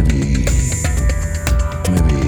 Maybe, maybe.